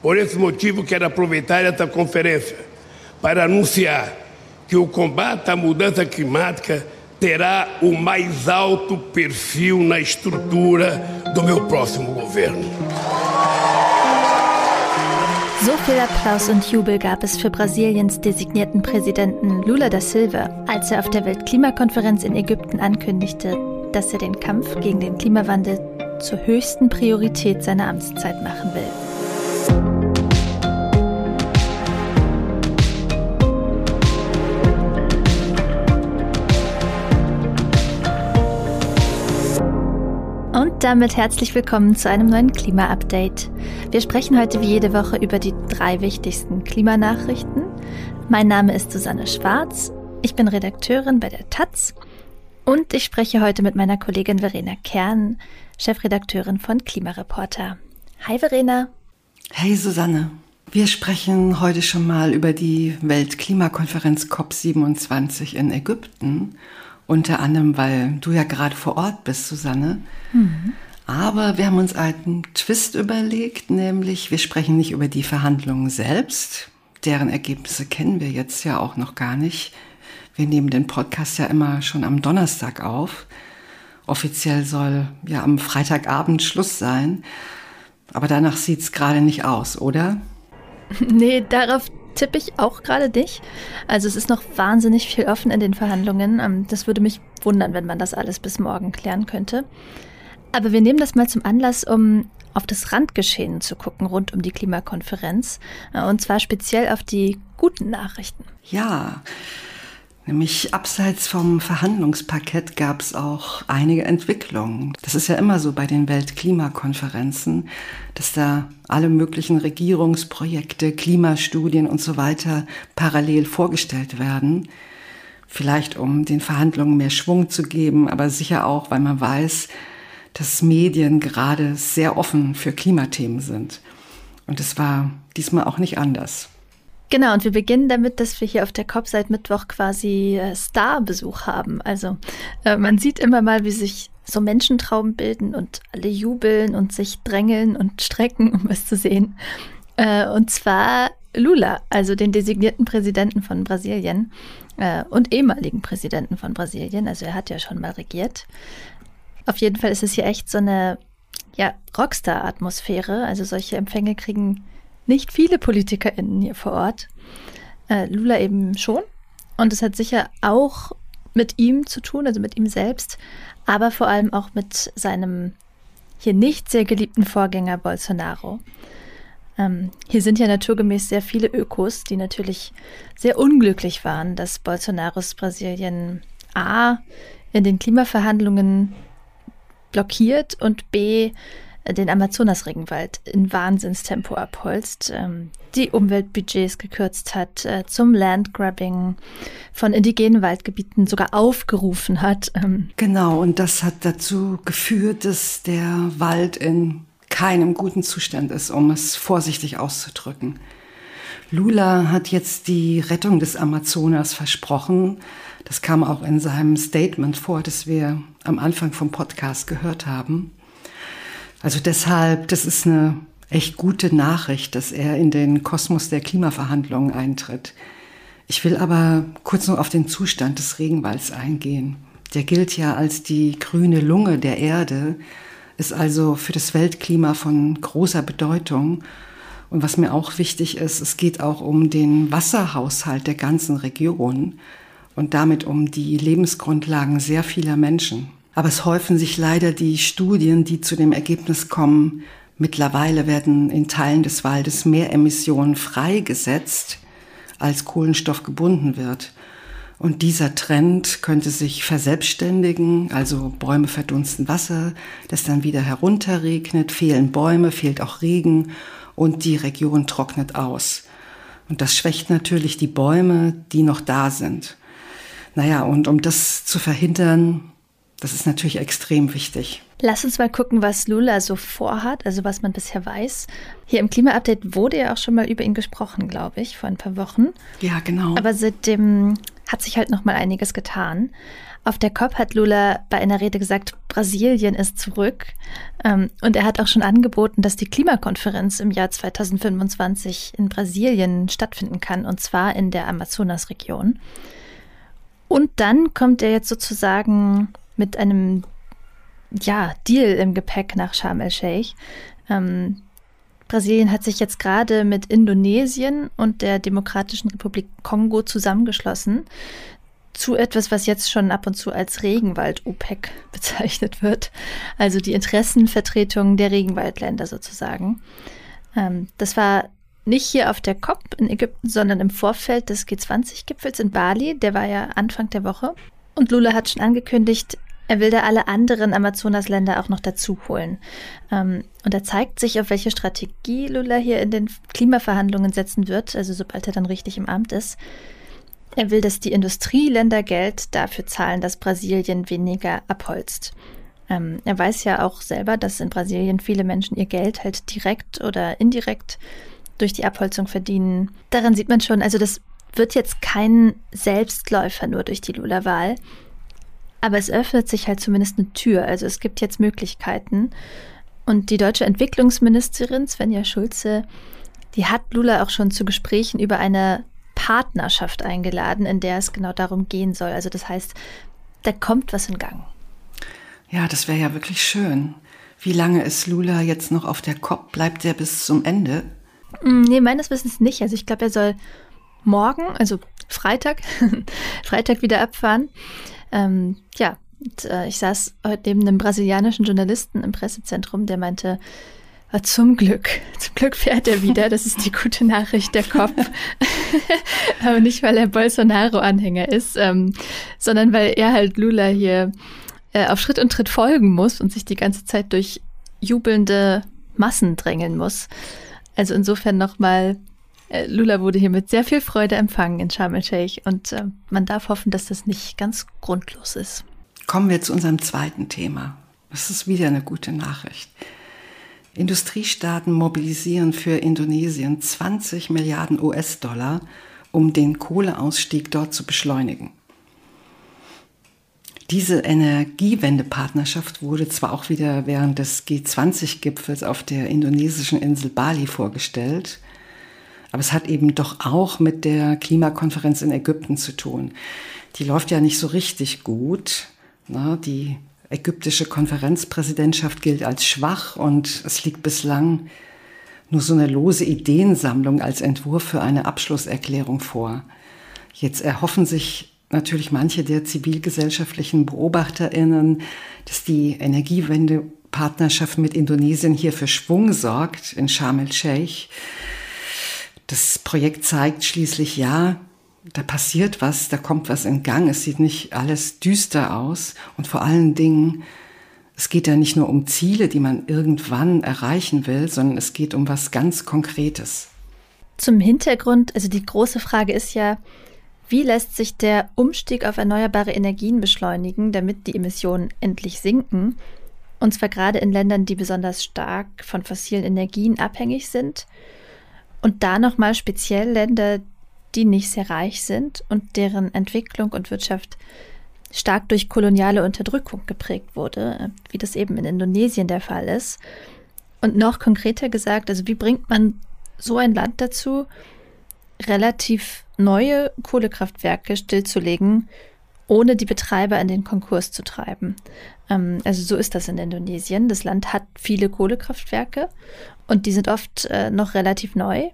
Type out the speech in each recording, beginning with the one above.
Por esse motivo, quero aproveitar esta conferência para anunciar que o combate à mudança climática terá o mais alto perfil na estrutura do meu próximo governo. So viel Applaus und Jubel gab es für Brasiliens designierten Präsidenten Lula da Silva, als er auf der Weltklimakonferenz in Ägypten ankündigte, dass er den Kampf gegen den Klimawandel zur höchsten Priorität seiner Amtszeit machen will. Damit herzlich willkommen zu einem neuen Klima-Update. Wir sprechen heute wie jede Woche über die drei wichtigsten Klimanachrichten. Mein Name ist Susanne Schwarz. Ich bin Redakteurin bei der Taz und ich spreche heute mit meiner Kollegin Verena Kern, Chefredakteurin von Klimareporter. Hi Verena. Hey Susanne. Wir sprechen heute schon mal über die Weltklimakonferenz COP27 in Ägypten. Unter anderem, weil du ja gerade vor Ort bist, Susanne. Mhm. Aber wir haben uns einen Twist überlegt, nämlich wir sprechen nicht über die Verhandlungen selbst. Deren Ergebnisse kennen wir jetzt ja auch noch gar nicht. Wir nehmen den Podcast ja immer schon am Donnerstag auf. Offiziell soll ja am Freitagabend Schluss sein. Aber danach sieht es gerade nicht aus, oder? Nee, darauf tippe ich auch gerade dich. Also es ist noch wahnsinnig viel offen in den Verhandlungen. Ähm, das würde mich wundern, wenn man das alles bis morgen klären könnte. Aber wir nehmen das mal zum Anlass, um auf das Randgeschehen zu gucken rund um die Klimakonferenz. Äh, und zwar speziell auf die guten Nachrichten. Ja, Nämlich abseits vom Verhandlungsparkett gab es auch einige Entwicklungen. Das ist ja immer so bei den Weltklimakonferenzen, dass da alle möglichen Regierungsprojekte, Klimastudien und so weiter parallel vorgestellt werden. Vielleicht um den Verhandlungen mehr Schwung zu geben, aber sicher auch, weil man weiß, dass Medien gerade sehr offen für Klimathemen sind. Und es war diesmal auch nicht anders. Genau, und wir beginnen damit, dass wir hier auf der COP seit Mittwoch quasi äh, Starbesuch haben. Also äh, man sieht immer mal, wie sich so Menschentrauben bilden und alle jubeln und sich drängeln und strecken, um es zu sehen. Äh, und zwar Lula, also den designierten Präsidenten von Brasilien äh, und ehemaligen Präsidenten von Brasilien. Also er hat ja schon mal regiert. Auf jeden Fall ist es hier echt so eine ja, Rockstar-Atmosphäre. Also solche Empfänge kriegen nicht viele PolitikerInnen hier vor Ort. Äh, Lula eben schon. Und es hat sicher auch mit ihm zu tun, also mit ihm selbst, aber vor allem auch mit seinem hier nicht sehr geliebten Vorgänger Bolsonaro. Ähm, hier sind ja naturgemäß sehr viele Ökos, die natürlich sehr unglücklich waren, dass Bolsonaros Brasilien A in den Klimaverhandlungen blockiert und B den Amazonasregenwald in Wahnsinnstempo abholzt, ähm, die Umweltbudgets gekürzt hat, äh, zum Landgrabbing von indigenen Waldgebieten sogar aufgerufen hat. Ähm. Genau, und das hat dazu geführt, dass der Wald in keinem guten Zustand ist, um es vorsichtig auszudrücken. Lula hat jetzt die Rettung des Amazonas versprochen. Das kam auch in seinem Statement vor, das wir am Anfang vom Podcast gehört haben. Also deshalb, das ist eine echt gute Nachricht, dass er in den Kosmos der Klimaverhandlungen eintritt. Ich will aber kurz noch auf den Zustand des Regenwalds eingehen. Der gilt ja als die grüne Lunge der Erde, ist also für das Weltklima von großer Bedeutung. Und was mir auch wichtig ist, es geht auch um den Wasserhaushalt der ganzen Region und damit um die Lebensgrundlagen sehr vieler Menschen. Aber es häufen sich leider die Studien, die zu dem Ergebnis kommen, mittlerweile werden in Teilen des Waldes mehr Emissionen freigesetzt, als Kohlenstoff gebunden wird. Und dieser Trend könnte sich verselbstständigen, also Bäume verdunsten Wasser, das dann wieder herunterregnet, fehlen Bäume, fehlt auch Regen und die Region trocknet aus. Und das schwächt natürlich die Bäume, die noch da sind. Naja, und um das zu verhindern, das ist natürlich extrem wichtig. Lass uns mal gucken, was Lula so vorhat, also was man bisher weiß. Hier im Klima-Update wurde ja auch schon mal über ihn gesprochen, glaube ich, vor ein paar Wochen. Ja, genau. Aber seitdem hat sich halt noch mal einiges getan. Auf der COP hat Lula bei einer Rede gesagt, Brasilien ist zurück. Ähm, und er hat auch schon angeboten, dass die Klimakonferenz im Jahr 2025 in Brasilien stattfinden kann, und zwar in der Amazonasregion. Und dann kommt er jetzt sozusagen mit einem ja, Deal im Gepäck nach Sharm el-Sheikh. Ähm, Brasilien hat sich jetzt gerade mit Indonesien und der Demokratischen Republik Kongo zusammengeschlossen zu etwas, was jetzt schon ab und zu als Regenwald-OPEC bezeichnet wird. Also die Interessenvertretung der Regenwaldländer sozusagen. Ähm, das war nicht hier auf der COP in Ägypten, sondern im Vorfeld des G20-Gipfels in Bali. Der war ja Anfang der Woche. Und Lula hat schon angekündigt, er will da alle anderen Amazonasländer auch noch dazu holen. Ähm, und da zeigt sich, auf welche Strategie Lula hier in den Klimaverhandlungen setzen wird, also sobald er dann richtig im Amt ist. Er will, dass die Industrieländer Geld dafür zahlen, dass Brasilien weniger abholzt. Ähm, er weiß ja auch selber, dass in Brasilien viele Menschen ihr Geld halt direkt oder indirekt durch die Abholzung verdienen. Daran sieht man schon, also das wird jetzt kein Selbstläufer nur durch die Lula-Wahl. Aber es öffnet sich halt zumindest eine Tür. Also es gibt jetzt Möglichkeiten. Und die deutsche Entwicklungsministerin Svenja Schulze, die hat Lula auch schon zu Gesprächen über eine Partnerschaft eingeladen, in der es genau darum gehen soll. Also das heißt, da kommt was in Gang. Ja, das wäre ja wirklich schön. Wie lange ist Lula jetzt noch auf der COP? Bleibt er bis zum Ende? Mm, nee, meines Wissens nicht. Also ich glaube, er soll morgen, also Freitag, Freitag wieder abfahren. Ähm, ja, und, äh, ich saß heute neben einem brasilianischen Journalisten im Pressezentrum, der meinte, ah, zum Glück, zum Glück fährt er wieder. Das ist die gute Nachricht der Kopf. Aber nicht, weil er Bolsonaro-Anhänger ist, ähm, sondern weil er halt Lula hier äh, auf Schritt und Tritt folgen muss und sich die ganze Zeit durch jubelnde Massen drängeln muss. Also insofern nochmal Lula wurde hier mit sehr viel Freude empfangen in Sharm el-Sheikh und äh, man darf hoffen, dass das nicht ganz grundlos ist. Kommen wir zu unserem zweiten Thema. Das ist wieder eine gute Nachricht. Industriestaaten mobilisieren für Indonesien 20 Milliarden US-Dollar, um den Kohleausstieg dort zu beschleunigen. Diese Energiewendepartnerschaft wurde zwar auch wieder während des G20-Gipfels auf der indonesischen Insel Bali vorgestellt, aber es hat eben doch auch mit der Klimakonferenz in Ägypten zu tun. Die läuft ja nicht so richtig gut. Na, die ägyptische Konferenzpräsidentschaft gilt als schwach und es liegt bislang nur so eine lose Ideensammlung als Entwurf für eine Abschlusserklärung vor. Jetzt erhoffen sich natürlich manche der zivilgesellschaftlichen Beobachterinnen, dass die Energiewendepartnerschaft mit Indonesien hier für Schwung sorgt in Sharm el-Sheikh. Das Projekt zeigt schließlich, ja, da passiert was, da kommt was in Gang. Es sieht nicht alles düster aus. Und vor allen Dingen, es geht ja nicht nur um Ziele, die man irgendwann erreichen will, sondern es geht um was ganz Konkretes. Zum Hintergrund, also die große Frage ist ja, wie lässt sich der Umstieg auf erneuerbare Energien beschleunigen, damit die Emissionen endlich sinken? Und zwar gerade in Ländern, die besonders stark von fossilen Energien abhängig sind und da nochmal speziell Länder, die nicht sehr reich sind und deren Entwicklung und Wirtschaft stark durch koloniale Unterdrückung geprägt wurde, wie das eben in Indonesien der Fall ist. Und noch konkreter gesagt, also wie bringt man so ein Land dazu, relativ neue Kohlekraftwerke stillzulegen, ohne die Betreiber in den Konkurs zu treiben. Ähm, also so ist das in Indonesien. Das Land hat viele Kohlekraftwerke und die sind oft äh, noch relativ neu.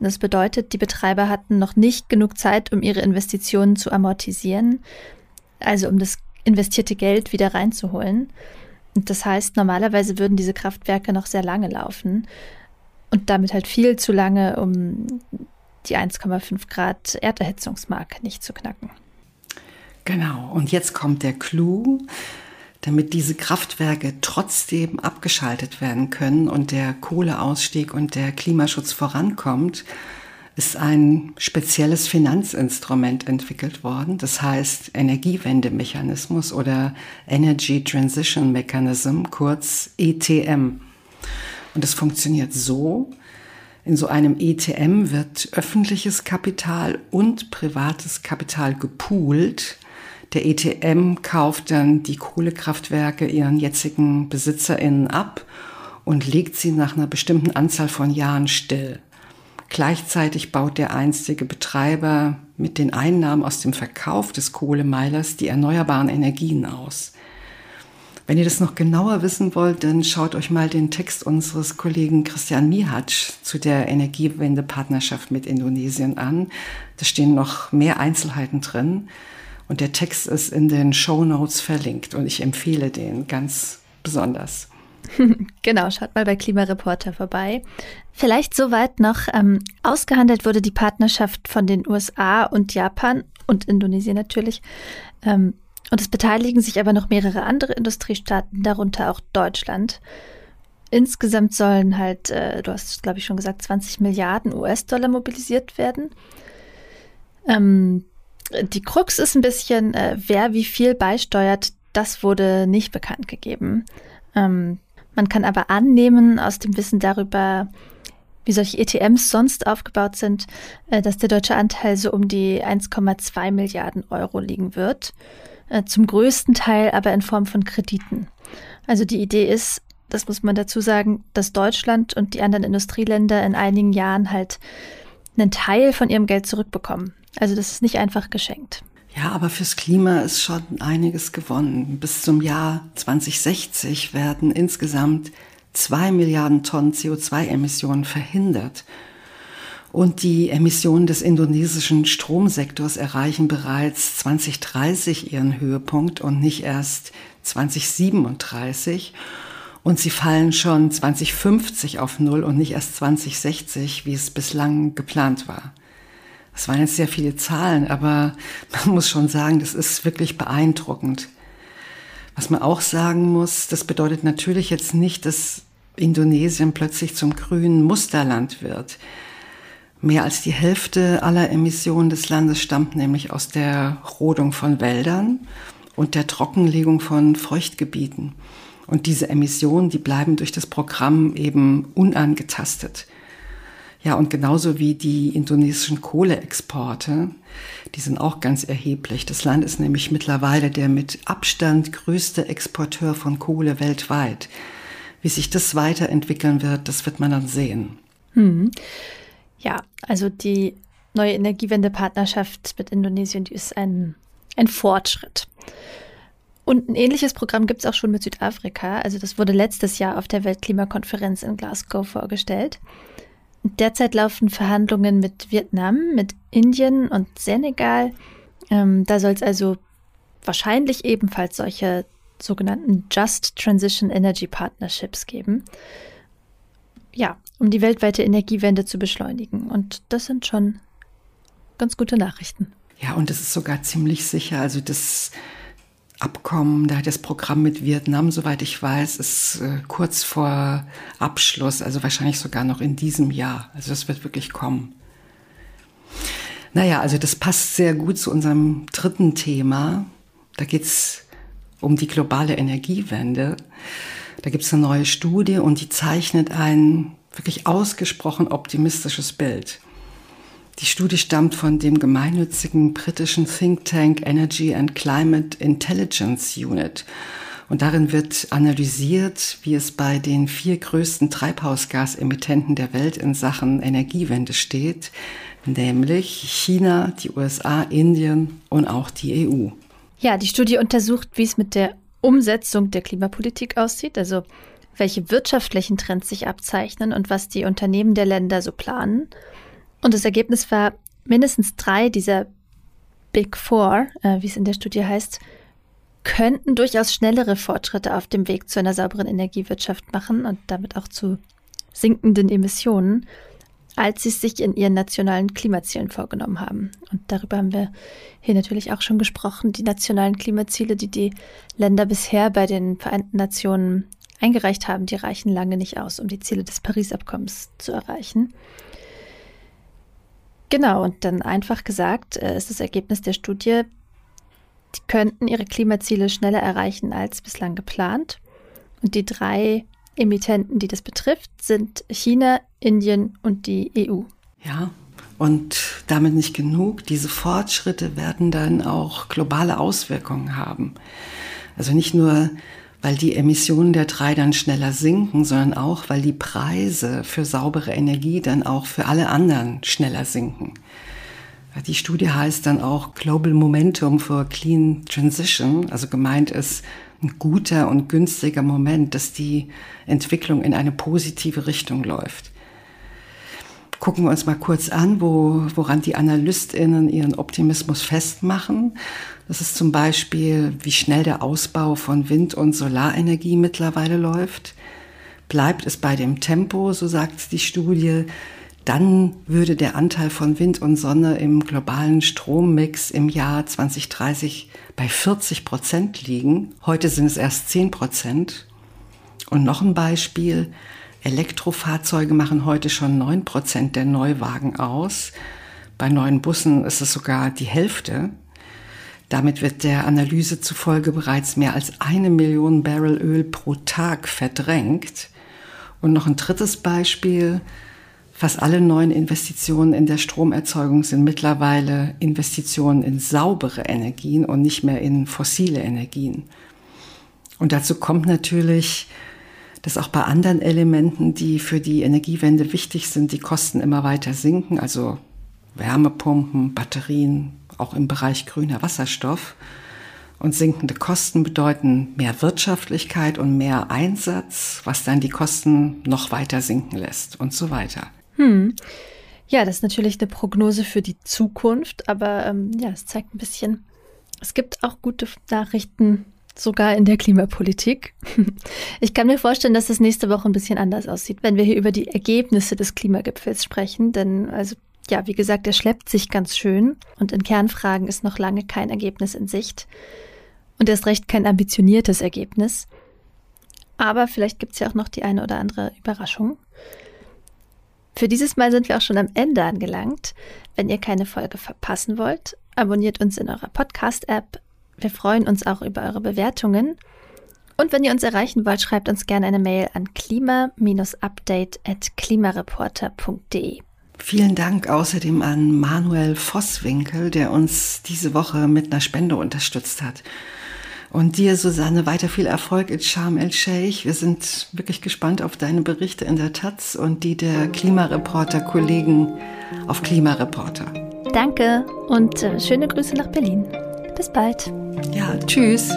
Das bedeutet, die Betreiber hatten noch nicht genug Zeit, um ihre Investitionen zu amortisieren, also um das investierte Geld wieder reinzuholen. Und das heißt, normalerweise würden diese Kraftwerke noch sehr lange laufen und damit halt viel zu lange, um die 1,5 Grad Erderhitzungsmarke nicht zu knacken. Genau, und jetzt kommt der Clou damit diese Kraftwerke trotzdem abgeschaltet werden können und der Kohleausstieg und der Klimaschutz vorankommt, ist ein spezielles Finanzinstrument entwickelt worden. Das heißt Energiewendemechanismus oder Energy Transition Mechanism, kurz ETM. Und das funktioniert so. In so einem ETM wird öffentliches Kapital und privates Kapital gepoolt Der ETM kauft dann die Kohlekraftwerke ihren jetzigen BesitzerInnen ab und legt sie nach einer bestimmten Anzahl von Jahren still. Gleichzeitig baut der einstige Betreiber mit den Einnahmen aus dem Verkauf des Kohlemeilers die erneuerbaren Energien aus. Wenn ihr das noch genauer wissen wollt, dann schaut euch mal den Text unseres Kollegen Christian Mihatsch zu der Energiewendepartnerschaft mit Indonesien an. Da stehen noch mehr Einzelheiten drin. Und der Text ist in den Show Notes verlinkt und ich empfehle den ganz besonders. genau, schaut mal bei Klimareporter vorbei. Vielleicht soweit noch. Ähm, ausgehandelt wurde die Partnerschaft von den USA und Japan und Indonesien natürlich. Ähm, und es beteiligen sich aber noch mehrere andere Industriestaaten, darunter auch Deutschland. Insgesamt sollen halt, äh, du hast glaube ich schon gesagt, 20 Milliarden US-Dollar mobilisiert werden. Ähm, die Krux ist ein bisschen, äh, wer wie viel beisteuert, das wurde nicht bekannt gegeben. Ähm, man kann aber annehmen, aus dem Wissen darüber, wie solche ETMs sonst aufgebaut sind, äh, dass der deutsche Anteil so um die 1,2 Milliarden Euro liegen wird. Äh, zum größten Teil aber in Form von Krediten. Also die Idee ist, das muss man dazu sagen, dass Deutschland und die anderen Industrieländer in einigen Jahren halt einen Teil von ihrem Geld zurückbekommen. Also das ist nicht einfach geschenkt. Ja, aber fürs Klima ist schon einiges gewonnen. Bis zum Jahr 2060 werden insgesamt zwei Milliarden Tonnen CO2-Emissionen verhindert. Und die Emissionen des indonesischen Stromsektors erreichen bereits 2030 ihren Höhepunkt und nicht erst 2037. Und sie fallen schon 2050 auf Null und nicht erst 2060, wie es bislang geplant war. Das waren jetzt sehr viele Zahlen, aber man muss schon sagen, das ist wirklich beeindruckend. Was man auch sagen muss, das bedeutet natürlich jetzt nicht, dass Indonesien plötzlich zum grünen Musterland wird. Mehr als die Hälfte aller Emissionen des Landes stammt nämlich aus der Rodung von Wäldern und der Trockenlegung von Feuchtgebieten. Und diese Emissionen, die bleiben durch das Programm eben unangetastet. Ja, und genauso wie die indonesischen Kohleexporte, die sind auch ganz erheblich. Das Land ist nämlich mittlerweile der mit Abstand größte Exporteur von Kohle weltweit. Wie sich das weiterentwickeln wird, das wird man dann sehen. Hm. Ja, also die neue Energiewendepartnerschaft mit Indonesien, die ist ein, ein Fortschritt. Und ein ähnliches Programm gibt es auch schon mit Südafrika. Also das wurde letztes Jahr auf der Weltklimakonferenz in Glasgow vorgestellt. Derzeit laufen Verhandlungen mit Vietnam, mit Indien und Senegal. Ähm, da soll es also wahrscheinlich ebenfalls solche sogenannten Just Transition Energy Partnerships geben ja, um die weltweite Energiewende zu beschleunigen. Und das sind schon ganz gute Nachrichten. Ja, und es ist sogar ziemlich sicher. Also das Abkommen, da das Programm mit Vietnam, soweit ich weiß, ist äh, kurz vor Abschluss, also wahrscheinlich sogar noch in diesem Jahr. Also das wird wirklich kommen. Naja, also das passt sehr gut zu unserem dritten Thema. Da geht es um die globale Energiewende. Da gibt es eine neue Studie und die zeichnet ein wirklich ausgesprochen optimistisches Bild. Die Studie stammt von dem gemeinnützigen britischen Think Tank Energy and Climate Intelligence Unit. Und darin wird analysiert, wie es bei den vier größten Treibhausgasemittenten der Welt in Sachen Energiewende steht, nämlich China, die USA, Indien und auch die EU. Ja, die Studie untersucht, wie es mit der Umsetzung der Klimapolitik aussieht, also welche wirtschaftlichen Trends sich abzeichnen und was die Unternehmen der Länder so planen. Und das Ergebnis war, mindestens drei dieser Big Four, äh, wie es in der Studie heißt, könnten durchaus schnellere Fortschritte auf dem Weg zu einer sauberen Energiewirtschaft machen und damit auch zu sinkenden Emissionen als sie es sich in ihren nationalen Klimazielen vorgenommen haben. Und darüber haben wir hier natürlich auch schon gesprochen. Die nationalen Klimaziele, die die Länder bisher bei den Vereinten Nationen eingereicht haben, die reichen lange nicht aus, um die Ziele des Paris-Abkommens zu erreichen. Genau, und dann einfach gesagt äh, ist das Ergebnis der Studie, die könnten ihre Klimaziele schneller erreichen als bislang geplant. Und die drei Emittenten, die das betrifft, sind China, Indien und die EU. Ja, Und damit nicht genug. Diese Fortschritte werden dann auch globale Auswirkungen haben. Also nicht nur, weil die Emissionen der drei dann schneller sinken, sondern auch, weil die Preise für saubere Energie dann auch für alle anderen schneller sinken. Die Studie heißt dann auch Global Momentum for Clean Transition. Also gemeint ist ein guter und günstiger Moment, dass die Entwicklung in eine positive Richtung läuft. Gucken wir uns mal kurz an, wo, woran die AnalystInnen ihren Optimismus festmachen. Das ist zum Beispiel, wie schnell der Ausbau von Wind- und Solarenergie mittlerweile läuft. Bleibt es bei dem Tempo, so sagt die Studie, dann würde der Anteil von Wind und Sonne im globalen Strommix im Jahr 2030 bei 40 Prozent liegen. Heute sind es erst 10 Prozent. Und noch ein Beispiel. Elektrofahrzeuge machen heute schon 9 Prozent der Neuwagen aus. Bei neuen Bussen ist es sogar die Hälfte. Damit wird der Analyse zufolge bereits mehr als eine Million Barrel Öl pro Tag verdrängt. Und noch ein drittes Beispiel. Fast alle neuen Investitionen in der Stromerzeugung sind mittlerweile Investitionen in saubere Energien und nicht mehr in fossile Energien. Und dazu kommt natürlich, dass auch bei anderen Elementen, die für die Energiewende wichtig sind, die Kosten immer weiter sinken, also Wärmepumpen, Batterien, auch im Bereich grüner Wasserstoff. Und sinkende Kosten bedeuten mehr Wirtschaftlichkeit und mehr Einsatz, was dann die Kosten noch weiter sinken lässt und so weiter. Hm. Ja, das ist natürlich eine Prognose für die Zukunft, aber ähm, ja, es zeigt ein bisschen, es gibt auch gute Nachrichten, sogar in der Klimapolitik. Ich kann mir vorstellen, dass das nächste Woche ein bisschen anders aussieht, wenn wir hier über die Ergebnisse des Klimagipfels sprechen, denn also ja, wie gesagt, er schleppt sich ganz schön und in Kernfragen ist noch lange kein Ergebnis in Sicht und erst recht kein ambitioniertes Ergebnis. Aber vielleicht gibt es ja auch noch die eine oder andere Überraschung. Für dieses Mal sind wir auch schon am Ende angelangt. Wenn ihr keine Folge verpassen wollt, abonniert uns in eurer Podcast-App. Wir freuen uns auch über eure Bewertungen. Und wenn ihr uns erreichen wollt, schreibt uns gerne eine Mail an klima-update.klimareporter.de. Vielen Dank außerdem an Manuel Vosswinkel, der uns diese Woche mit einer Spende unterstützt hat. Und dir, Susanne, weiter viel Erfolg in Sharm el-Sheikh. Wir sind wirklich gespannt auf deine Berichte in der Taz und die der Klimareporter-Kollegen auf Klimareporter. Danke und äh, schöne Grüße nach Berlin. Bis bald. Ja, tschüss.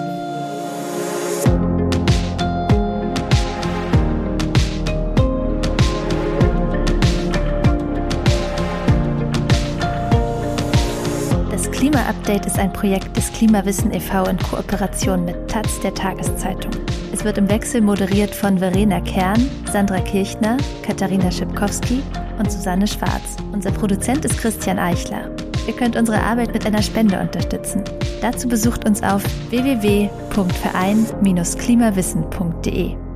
Klima-Update ist ein Projekt des Klimawissen e.V. in Kooperation mit Taz der Tageszeitung. Es wird im Wechsel moderiert von Verena Kern, Sandra Kirchner, Katharina Schipkowski und Susanne Schwarz. Unser Produzent ist Christian Eichler. Ihr könnt unsere Arbeit mit einer Spende unterstützen. Dazu besucht uns auf www.verein-klimawissen.de.